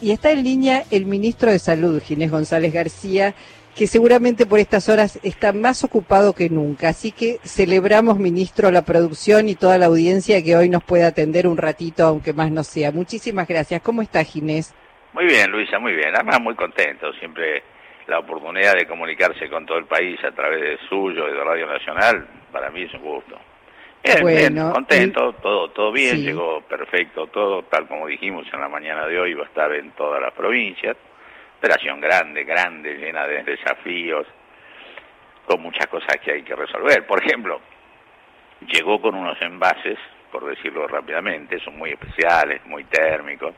Y está en línea el ministro de Salud, Ginés González García, que seguramente por estas horas está más ocupado que nunca. Así que celebramos, ministro, la producción y toda la audiencia que hoy nos puede atender un ratito, aunque más no sea. Muchísimas gracias. ¿Cómo está, Ginés? Muy bien, Luisa, muy bien. Además, muy contento. Siempre la oportunidad de comunicarse con todo el país a través de suyo y de Radio Nacional, para mí es un gusto. Bien, bueno, contento, todo, todo bien, llegó perfecto todo, tal como dijimos en la mañana de hoy, va a estar en todas las provincias. Operación grande, grande, llena de desafíos, con muchas cosas que hay que resolver. Por ejemplo, llegó con unos envases, por decirlo rápidamente, son muy especiales, muy térmicos,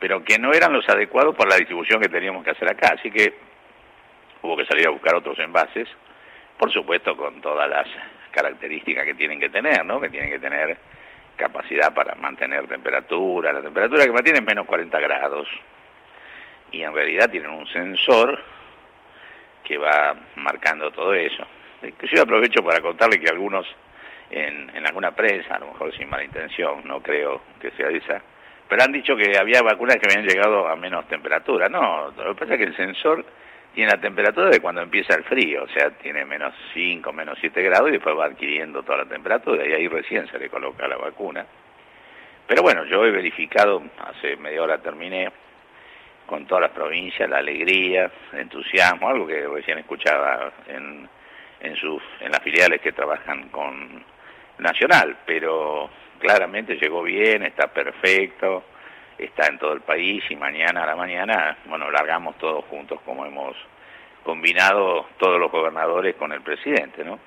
pero que no eran los adecuados para la distribución que teníamos que hacer acá, así que hubo que salir a buscar otros envases, por supuesto con todas las características que tienen que tener, ¿no? Que tienen que tener capacidad para mantener temperatura, la temperatura que mantiene es menos 40 grados. Y en realidad tienen un sensor que va marcando todo eso. Yo aprovecho para contarle que algunos en, en alguna prensa, a lo mejor sin mala intención, no creo que sea esa, pero han dicho que había vacunas que habían llegado a menos temperatura. No, lo que pasa es que el sensor tiene la temperatura de cuando empieza el frío, o sea, tiene menos 5, menos 7 grados y después va adquiriendo toda la temperatura y ahí recién se le coloca la vacuna. Pero bueno, yo he verificado, hace media hora terminé, con todas las provincias, la alegría, el entusiasmo, algo que recién escuchaba en, en, sus, en las filiales que trabajan con Nacional, pero claramente llegó bien, está perfecto, está en todo el país y mañana a la mañana, bueno, largamos todos juntos como hemos combinado todos los gobernadores con el presidente, ¿no?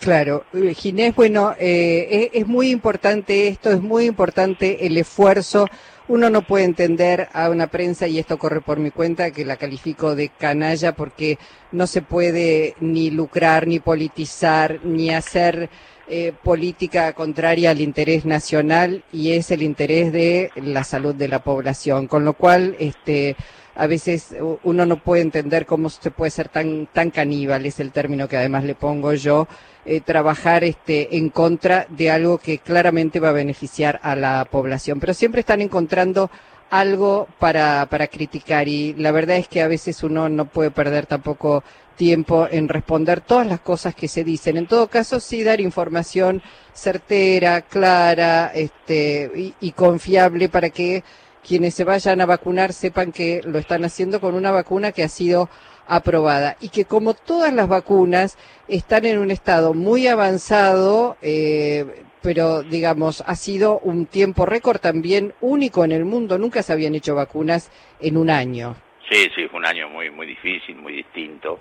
Claro, eh, Ginés, bueno, eh, es, muy importante esto, es muy importante el esfuerzo. Uno no puede entender a una prensa, y esto corre por mi cuenta, que la califico de canalla porque no se puede ni lucrar, ni politizar, ni hacer eh, política contraria al interés nacional y es el interés de la salud de la población, con lo cual este a veces uno no puede entender cómo se puede ser tan tan caníbal es el término que además le pongo yo eh, trabajar este en contra de algo que claramente va a beneficiar a la población. Pero siempre están encontrando algo para, para criticar y la verdad es que a veces uno no puede perder tampoco tiempo en responder todas las cosas que se dicen. En todo caso, sí dar información certera, clara este, y, confiable para que quienes se vayan a vacunar sepan que lo están haciendo con una vacuna que ha sido aprobada y que como todas las vacunas están en un estado muy avanzado, eh, pero digamos, ha sido un tiempo récord también único en el mundo. Nunca se habían hecho vacunas en un año. Sí, sí, fue un año muy, muy difícil, muy distinto.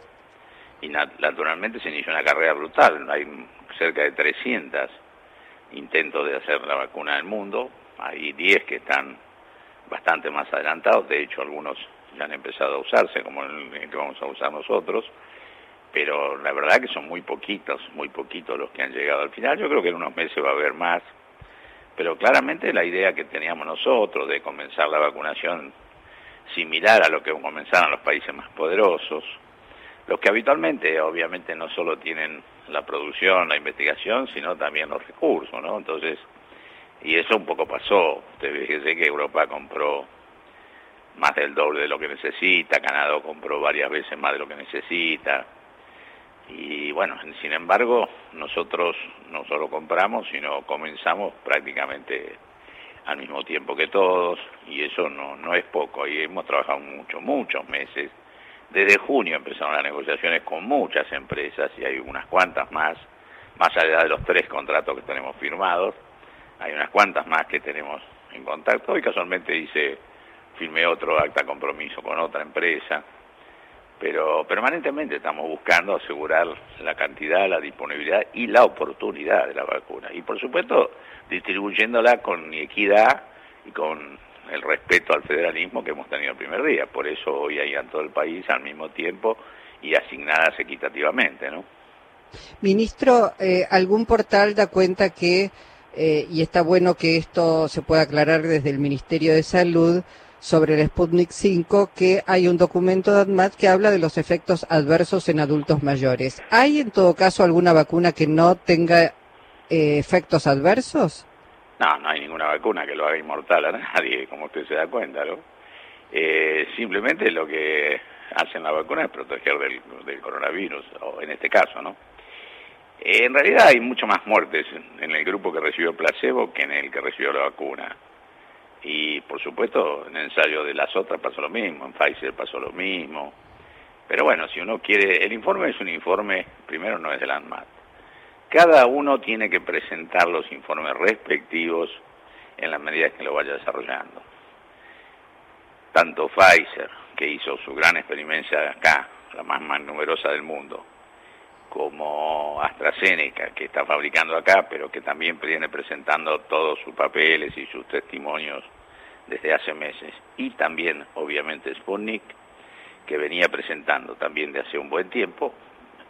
Y naturalmente se inició una carrera brutal. Hay cerca de 300 intentos de hacer la vacuna del mundo. Hay 10 que están bastante más adelantados. De hecho, algunos ya han empezado a usarse, como el que vamos a usar nosotros pero la verdad que son muy poquitos, muy poquitos los que han llegado al final. Yo creo que en unos meses va a haber más, pero claramente la idea que teníamos nosotros de comenzar la vacunación similar a lo que comenzaron los países más poderosos, los que habitualmente obviamente no solo tienen la producción, la investigación, sino también los recursos, ¿no? Entonces, y eso un poco pasó. Usted fíjese que Europa compró más del doble de lo que necesita, Canadá compró varias veces más de lo que necesita, y bueno, sin embargo, nosotros no solo compramos, sino comenzamos prácticamente al mismo tiempo que todos, y eso no, no es poco, y hemos trabajado mucho, muchos meses. Desde junio empezaron las negociaciones con muchas empresas, y hay unas cuantas más, más allá de los tres contratos que tenemos firmados, hay unas cuantas más que tenemos en contacto, y casualmente dice, firmé otro acta compromiso con otra empresa, pero permanentemente estamos buscando asegurar la cantidad, la disponibilidad y la oportunidad de la vacuna. Y por supuesto, distribuyéndola con equidad y con el respeto al federalismo que hemos tenido el primer día. Por eso hoy hay en todo el país al mismo tiempo y asignadas equitativamente, ¿no? Ministro, eh, ¿algún portal da cuenta que, eh, y está bueno que esto se pueda aclarar desde el Ministerio de Salud, sobre el Sputnik 5 que hay un documento de ADMAT que habla de los efectos adversos en adultos mayores. ¿Hay en todo caso alguna vacuna que no tenga eh, efectos adversos? No, no hay ninguna vacuna que lo haga inmortal a nadie, como usted se da cuenta, ¿no? Eh, simplemente lo que hacen la vacuna es proteger del, coronavirus, o en este caso, ¿no? En realidad hay mucho más muertes en el grupo que recibió placebo que en el que recibió la vacuna. Y por supuesto, en el ensayo de las otras pasó lo mismo, en Pfizer pasó lo mismo. Pero bueno, si uno quiere, el informe es un informe, primero no es del ANMAT. Cada uno tiene que presentar los informes respectivos en la medida que lo vaya desarrollando. Tanto Pfizer, que hizo su gran experiencia acá, la más, más numerosa del mundo, como AstraZeneca, que está fabricando acá, pero que también viene presentando todos sus papeles y sus testimonios desde hace meses. Y también, obviamente, Sputnik, que venía presentando también de hace un buen tiempo,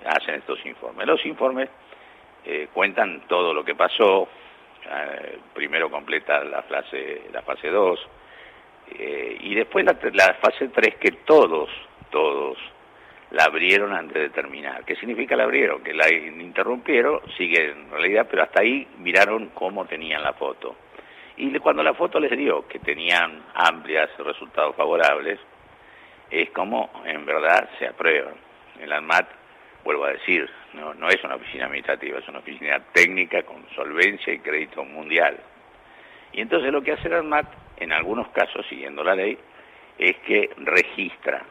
hacen estos informes. Los informes eh, cuentan todo lo que pasó, eh, primero completa la fase, la fase 2, eh, y después la, fase 3 que todos, todos la abrieron antes de terminar. ¿Qué significa la abrieron? Que la interrumpieron, sigue en realidad, pero hasta ahí miraron cómo tenían la foto. Y cuando la foto les dio que tenían amplias resultados favorables, es como en verdad se aprueban. El ANMAT, vuelvo a decir, no, no es una oficina administrativa, es una oficina técnica con solvencia y crédito mundial. Y entonces lo que hace el ANMAT, en algunos casos siguiendo la ley, es que registra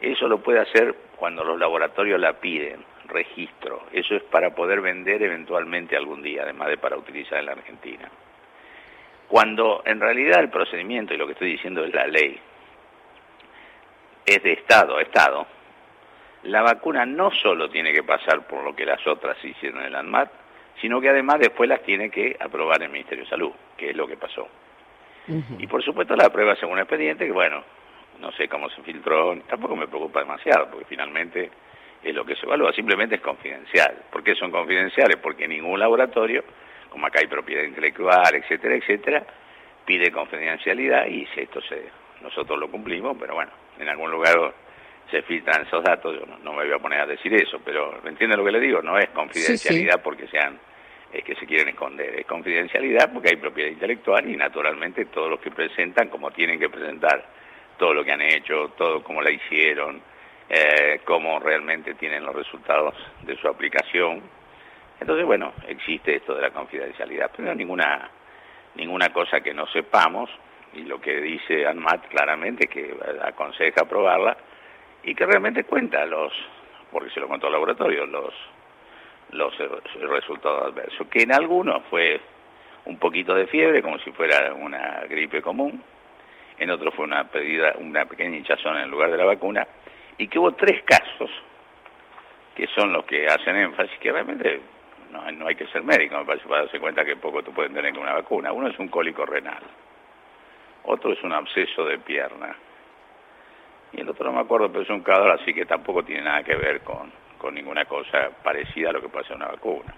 eso lo puede hacer cuando los laboratorios la piden, registro. Eso es para poder vender eventualmente algún día, además de para utilizar en la Argentina. Cuando en realidad el procedimiento, y lo que estoy diciendo es la ley, es de Estado a Estado, la vacuna no solo tiene que pasar por lo que las otras hicieron en el ANMAT, sino que además después las tiene que aprobar el Ministerio de Salud, que es lo que pasó. Y por supuesto la prueba según expediente, que bueno, no sé cómo se filtró, tampoco me preocupa demasiado, porque finalmente es lo que se evalúa, simplemente es confidencial. ¿Por qué son confidenciales? Porque ningún laboratorio, como acá hay propiedad intelectual, etcétera, etcétera, pide confidencialidad y si esto se, nosotros lo cumplimos, pero bueno, en algún lugar se filtran esos datos, yo no, me voy a poner a decir eso, pero ¿me entiende lo que le digo? No es confidencialidad porque sean es que se quieren esconder, es confidencialidad porque hay propiedad intelectual y naturalmente todos los que presentan como tienen que presentar todo lo que han hecho, todo cómo la hicieron, eh, cómo realmente tienen los resultados de su aplicación. Entonces, bueno, existe esto de la confidencialidad, pero no ninguna, ninguna cosa que no sepamos, y lo que dice ANMAT claramente que aconseja aprobarla, y que realmente cuenta los, porque se lo contó el laboratorio, los, los resultados adversos, que en algunos fue un poquito de fiebre, como si fuera una gripe común, en otro fue una pedida, una pequeña hinchazón en lugar de la vacuna, y que hubo tres casos, que son los que hacen énfasis, que realmente no, no hay que ser médico, me parece, para darse cuenta que poco tú puedes tener con una vacuna. Uno es un cólico renal, otro es un absceso de pierna, y el otro no me acuerdo, pero es un cador, así que tampoco tiene nada que ver con, con ninguna cosa parecida a lo que puede ser una vacuna.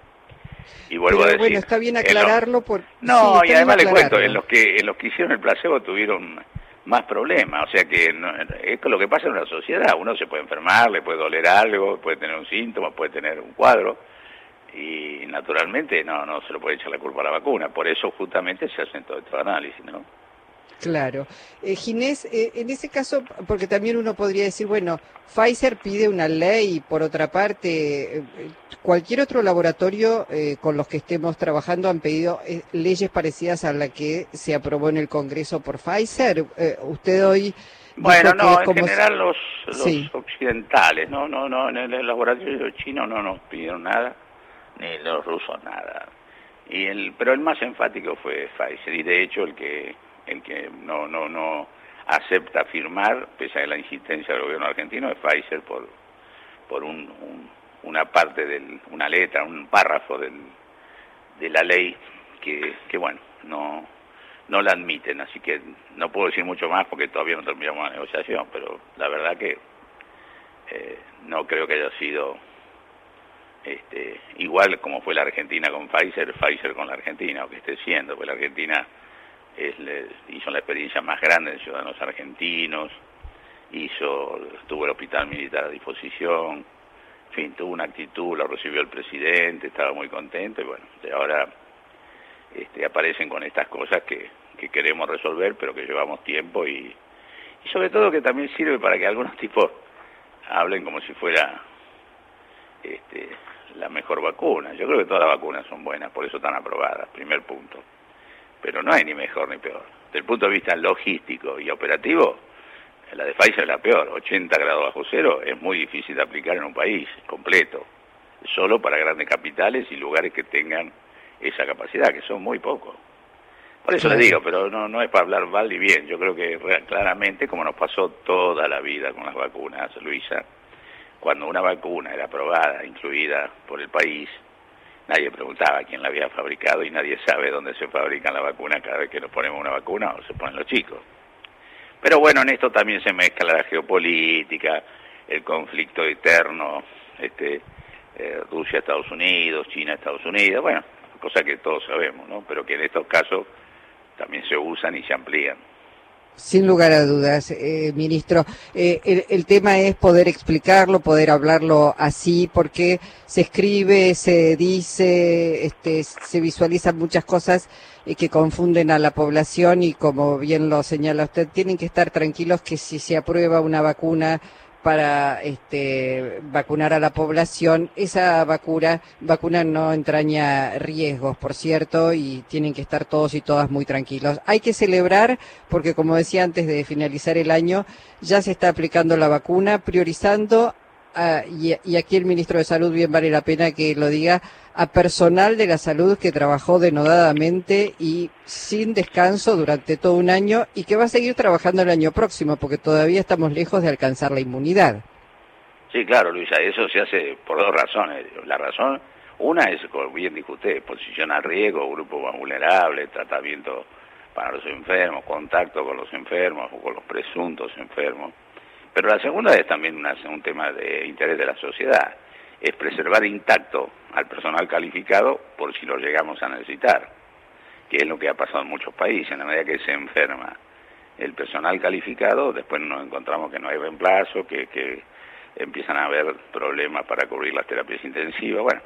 Y vuelvo a decir, bueno, está bien aclararlo por No, y además le cuento, en los que en los que hicieron el placebo tuvieron más problemas, o sea que esto es lo que pasa en una sociedad, uno se puede enfermar, le puede doler algo, puede tener un síntoma, puede tener un cuadro y naturalmente no no se lo puede echar la culpa a la vacuna, por eso justamente se hacen todo estos análisis, ¿no? Claro. Eh, Ginés, eh, en ese caso, porque también uno podría decir, bueno, Pfizer pide una ley, por otra parte, eh, cualquier otro laboratorio eh, con los que estemos trabajando han pedido leyes parecidas a la que se aprobó en el Congreso por Pfizer. usted hoy... Bueno, no, en general los, los occidentales, no, no, no, en el laboratorio chino no nos pidieron nada, ni los rusos nada. Y el, pero el más enfático fue Pfizer, y de hecho el que el que no, no, no acepta firmar, pese a la insistencia del gobierno argentino, es Pfizer por, por un, una parte, del, una letra, un párrafo del, de la ley que, bueno, no, la admiten, así que no puedo decir mucho más porque todavía no terminamos la negociación, pero la verdad que eh, no creo que haya sido este, igual como fue la Argentina con Pfizer, Pfizer con la Argentina, o que esté siendo, porque la Argentina hizo la experiencia más grande de ciudadanos argentinos, hizo, tuvo el hospital militar a disposición, fin, tuvo una actitud, lo recibió el presidente, estaba muy contento y bueno, de ahora este, aparecen con estas cosas que, que queremos resolver, pero que llevamos tiempo y, Y sobre todo que también sirve para que algunos tipos hablen como si fuera este, la mejor vacuna. Yo creo que todas las vacunas son buenas, por eso están aprobadas, primer punto. Pero no hay ni mejor ni peor. Desde el punto de vista logístico y operativo, la de Pfizer es la peor, 80 grados bajo cero, es muy difícil de aplicar en un país completo, solo para grandes capitales y lugares que tengan esa capacidad, que son muy pocos. Por eso le digo, pero no, no es para hablar mal y bien, yo creo que claramente, como nos pasó toda la vida con las vacunas, Luisa, cuando una vacuna era aprobada, incluida por el país, nadie preguntaba quién la había fabricado y nadie sabe dónde se fabrican la vacuna cada vez que nos ponemos una vacuna o se ponen los chicos. Pero bueno, en esto también se mezcla la geopolítica, el conflicto eterno, este, eh, Rusia, Estados Unidos, China, Estados Unidos, bueno, cosa que todos sabemos, ¿no? Pero que en estos casos también se usan y se amplían. Sin lugar a dudas, eh, ministro. Eh, el, tema es poder explicarlo, poder hablarlo así, porque se escribe, se dice, este, se visualizan muchas cosas eh, que confunden a la población y como bien lo señala usted, tienen que estar tranquilos que si se aprueba una vacuna para este, vacunar a la población. Esa vacuna, vacuna no entraña riesgos, por cierto, y tienen que estar todos y todas muy tranquilos. Hay que celebrar porque, como decía antes de finalizar el año, ya se está aplicando la vacuna, priorizando Ah, y, aquí el ministro de Salud bien vale la pena que lo diga, a personal de la salud que trabajó denodadamente y sin descanso durante todo un año y que va a seguir trabajando el año próximo porque todavía estamos lejos de alcanzar la inmunidad. Sí, claro, Luisa, eso se hace por dos razones. La razón, una es, como bien dijo usted, posición a riesgo, grupo más vulnerable, tratamiento para los enfermos, contacto con los enfermos o con los presuntos enfermos pero la segunda es también un tema de interés de la sociedad, es preservar intacto al personal calificado por si lo llegamos a necesitar, que es lo que ha pasado en muchos países, en la medida que se enferma el personal calificado, después nos encontramos que no hay reemplazo, que, empiezan a haber problemas para cubrir las terapias intensivas. Bueno,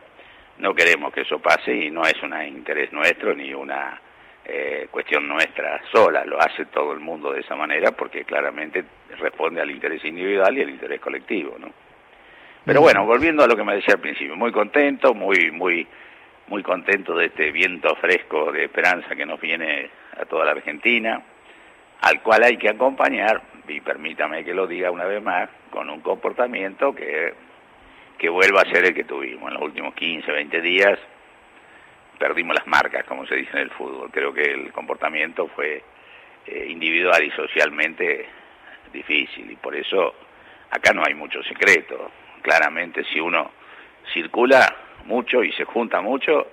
no queremos que eso pase y no es un interés nuestro ni una eh, cuestión nuestra sola, lo hace todo el mundo de esa manera porque claramente responde al interés individual y al interés colectivo, ¿no? Pero bueno, volviendo a lo que me decía al principio, muy contento, muy, muy, muy contento de este viento fresco de esperanza que nos viene a toda la Argentina, al cual hay que acompañar, y permítame que lo diga una vez más, con un comportamiento que, que vuelva a ser el que tuvimos en los últimos 15, 20 días, perdimos las marcas, como se dice en el fútbol. Creo que el comportamiento fue eh, individual y socialmente difícil y por eso acá no hay mucho secreto. Claramente si uno circula mucho y se junta mucho,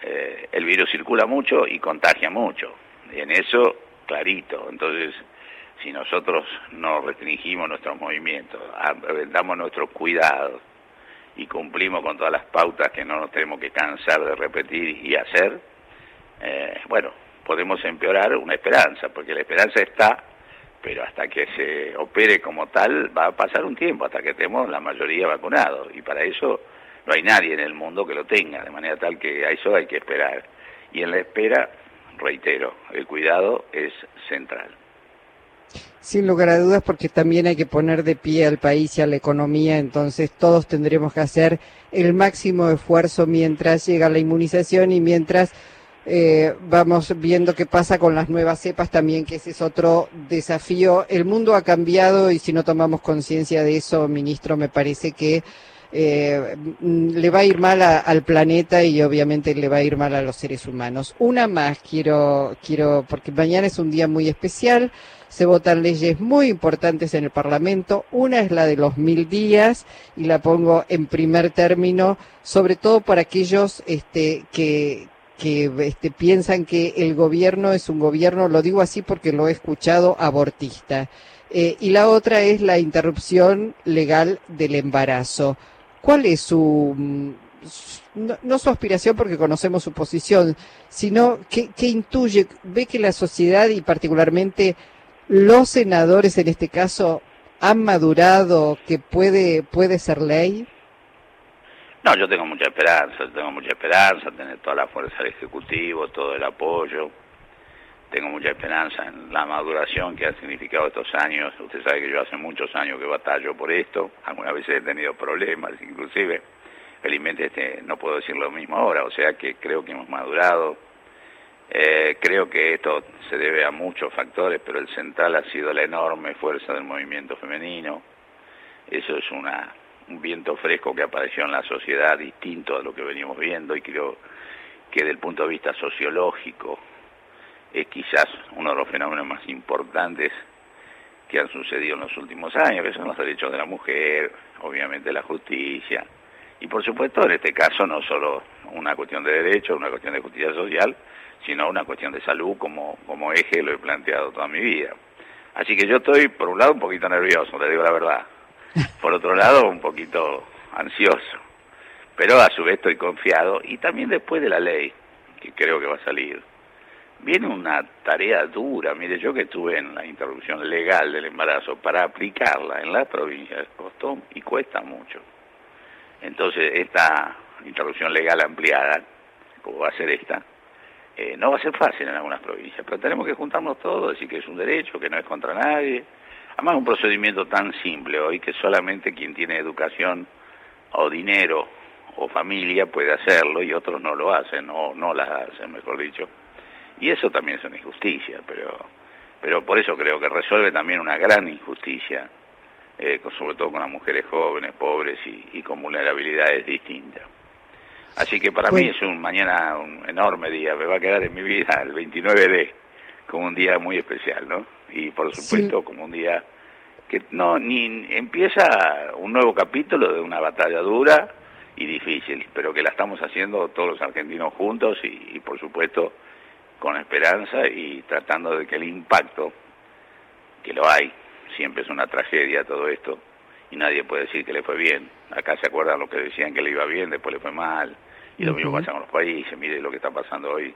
eh, el virus circula mucho y contagia mucho. Y en eso, clarito. Entonces, si nosotros no restringimos nuestros movimientos, damos nuestros cuidados, y cumplimos con todas las pautas que no nos tenemos que cansar de repetir y hacer, eh, bueno, podemos empeorar una esperanza, porque la esperanza está, pero hasta que se opere como tal va a pasar un tiempo, hasta que estemos la mayoría vacunados, y para eso no hay nadie en el mundo que lo tenga, de manera tal que a eso hay que esperar. Y en la espera, reitero, el cuidado es central. Sin lugar a dudas, porque también hay que poner de pie al país y a la economía, entonces todos tendremos que hacer el máximo esfuerzo mientras llega la inmunización y mientras eh, vamos viendo qué pasa con las nuevas cepas también, que ese es otro desafío. El mundo ha cambiado y si no tomamos conciencia de eso, ministro, me parece que eh, le va a ir mal al planeta y obviamente le va a ir mal a los seres humanos. Una más quiero, quiero, porque mañana es un día muy especial se votan leyes muy importantes en el Parlamento. Una es la de los mil días y la pongo en primer término, sobre todo para aquellos este, que, que este, piensan que el gobierno es un gobierno, lo digo así porque lo he escuchado, abortista. Eh, y la otra es la interrupción legal del embarazo. ¿Cuál es su, mm, no, no, su aspiración porque conocemos su posición, sino que, que intuye, ve que la sociedad y particularmente los senadores en este caso han madurado que puede puede ser ley? No, yo tengo mucha esperanza, tengo mucha esperanza, tener toda la fuerza del Ejecutivo, todo el apoyo. tengo mucha esperanza en la maduración que ha significado estos años. Usted sabe que yo hace muchos años que batallo por esto, algunas veces he tenido problemas, inclusive, felizmente este, no puedo decir lo mismo ahora, o sea que creo que hemos madurado. Eh, creo que esto se debe a muchos factores, pero el central ha sido la enorme fuerza del movimiento femenino. Eso es un viento fresco que apareció en la sociedad distinto a lo que veníamos viendo y creo que desde el punto de vista sociológico, es quizás uno de los fenómenos más importantes que han sucedido en los últimos años, que son los derechos de la mujer, obviamente la justicia, y por supuesto en este caso no solo una cuestión de derechos, una cuestión de justicia social, sino una cuestión de salud como, como eje, lo he planteado toda mi vida. Así que yo estoy, por un lado, un poquito nervioso, le digo la verdad. Por otro lado, un poquito ansioso. Pero a su vez estoy confiado y también después de la ley, que creo que va a salir, viene una tarea dura. Mire, yo que estuve en la interrupción legal del embarazo, para aplicarla en la provincia costó y cuesta mucho. Entonces, esta interrupción legal ampliada, como va a ser esta, eh, no va a ser fácil en algunas provincias, pero tenemos que juntarnos todos, decir que es un derecho, que no es contra nadie. Además, un procedimiento tan simple hoy que solamente quien tiene educación o dinero o familia puede hacerlo y otros no lo hacen o no las hacen, mejor dicho. Y eso también es una injusticia, pero, pero por eso creo que resuelve también una gran injusticia, eh, sobre todo con las mujeres jóvenes, pobres y, con vulnerabilidades distintas. Así que para mí es un mañana un enorme día, me va a quedar en mi vida el 29 de como un día muy especial, ¿no? Y por supuesto como un día que no ni empieza un nuevo capítulo de una batalla dura y difícil, pero que la estamos haciendo todos los argentinos juntos y por supuesto con esperanza y tratando de que el impacto, que lo hay, siempre es una tragedia todo esto, y nadie puede decir que le fue bien. Acá se acuerdan lo que decían que le iba bien, después le fue mal, y lo mismo pasa con los países, mire lo que está pasando hoy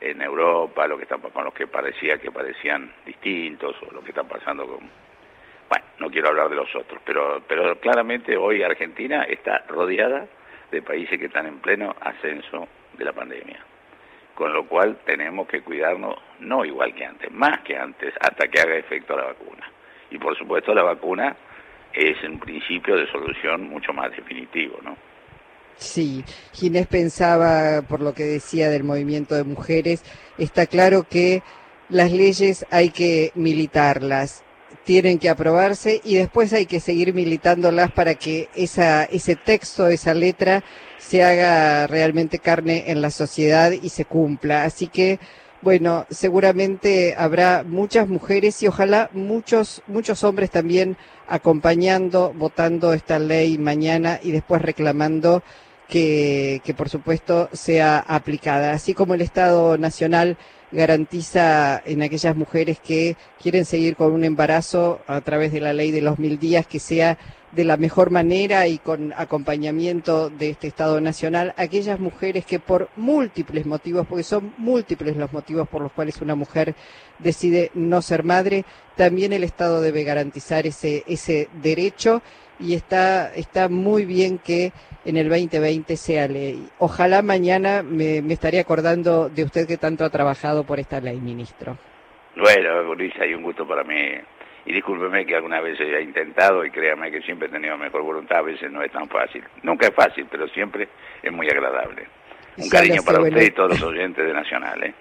en Europa, lo que está con los que parecía que parecían distintos, o lo que está pasando con... Bueno, no quiero hablar de los otros, pero, pero claramente hoy Argentina está rodeada de países que están en pleno ascenso de la pandemia. Con lo cual tenemos que cuidarnos no igual que antes, más que antes, hasta que haga efecto la vacuna. Y por supuesto la vacuna es un principio de solución mucho más definitivo, ¿no? Sí, Ginés pensaba, por lo que decía del movimiento de mujeres, está claro que las leyes hay que militarlas, tienen que aprobarse y después hay que seguir militándolas para que esa, ese texto, esa letra, se haga realmente carne en la sociedad y se cumpla. Así que, bueno, seguramente habrá muchas mujeres y ojalá muchos, muchos hombres también acompañando, votando esta ley mañana y después reclamando que, que por supuesto sea aplicada. Así como el Estado Nacional garantiza en aquellas mujeres que quieren seguir con un embarazo a través de la ley de los mil días que sea de la mejor manera y con acompañamiento de este Estado Nacional, aquellas mujeres que por múltiples motivos, porque son múltiples los motivos por los cuales una mujer decide no ser madre, también el Estado debe garantizar ese, ese derecho y está, está muy bien que en el 2020 sea ley. Ojalá mañana me, me estaré acordando de usted que tanto ha trabajado por esta ley, ministro. Bueno, Luisa, hay un gusto para mí. Y discúlpeme que alguna vez haya intentado y créame que siempre he tenido mejor voluntad, a veces no es tan fácil. Nunca es fácil, pero siempre es muy agradable. Un cariño para usted y todos los oyentes de Nacional. ¿eh?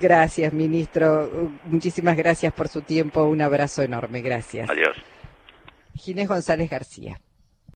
Gracias, ministro. Muchísimas gracias por su tiempo. Un abrazo enorme. Gracias. Adiós. Ginés González García.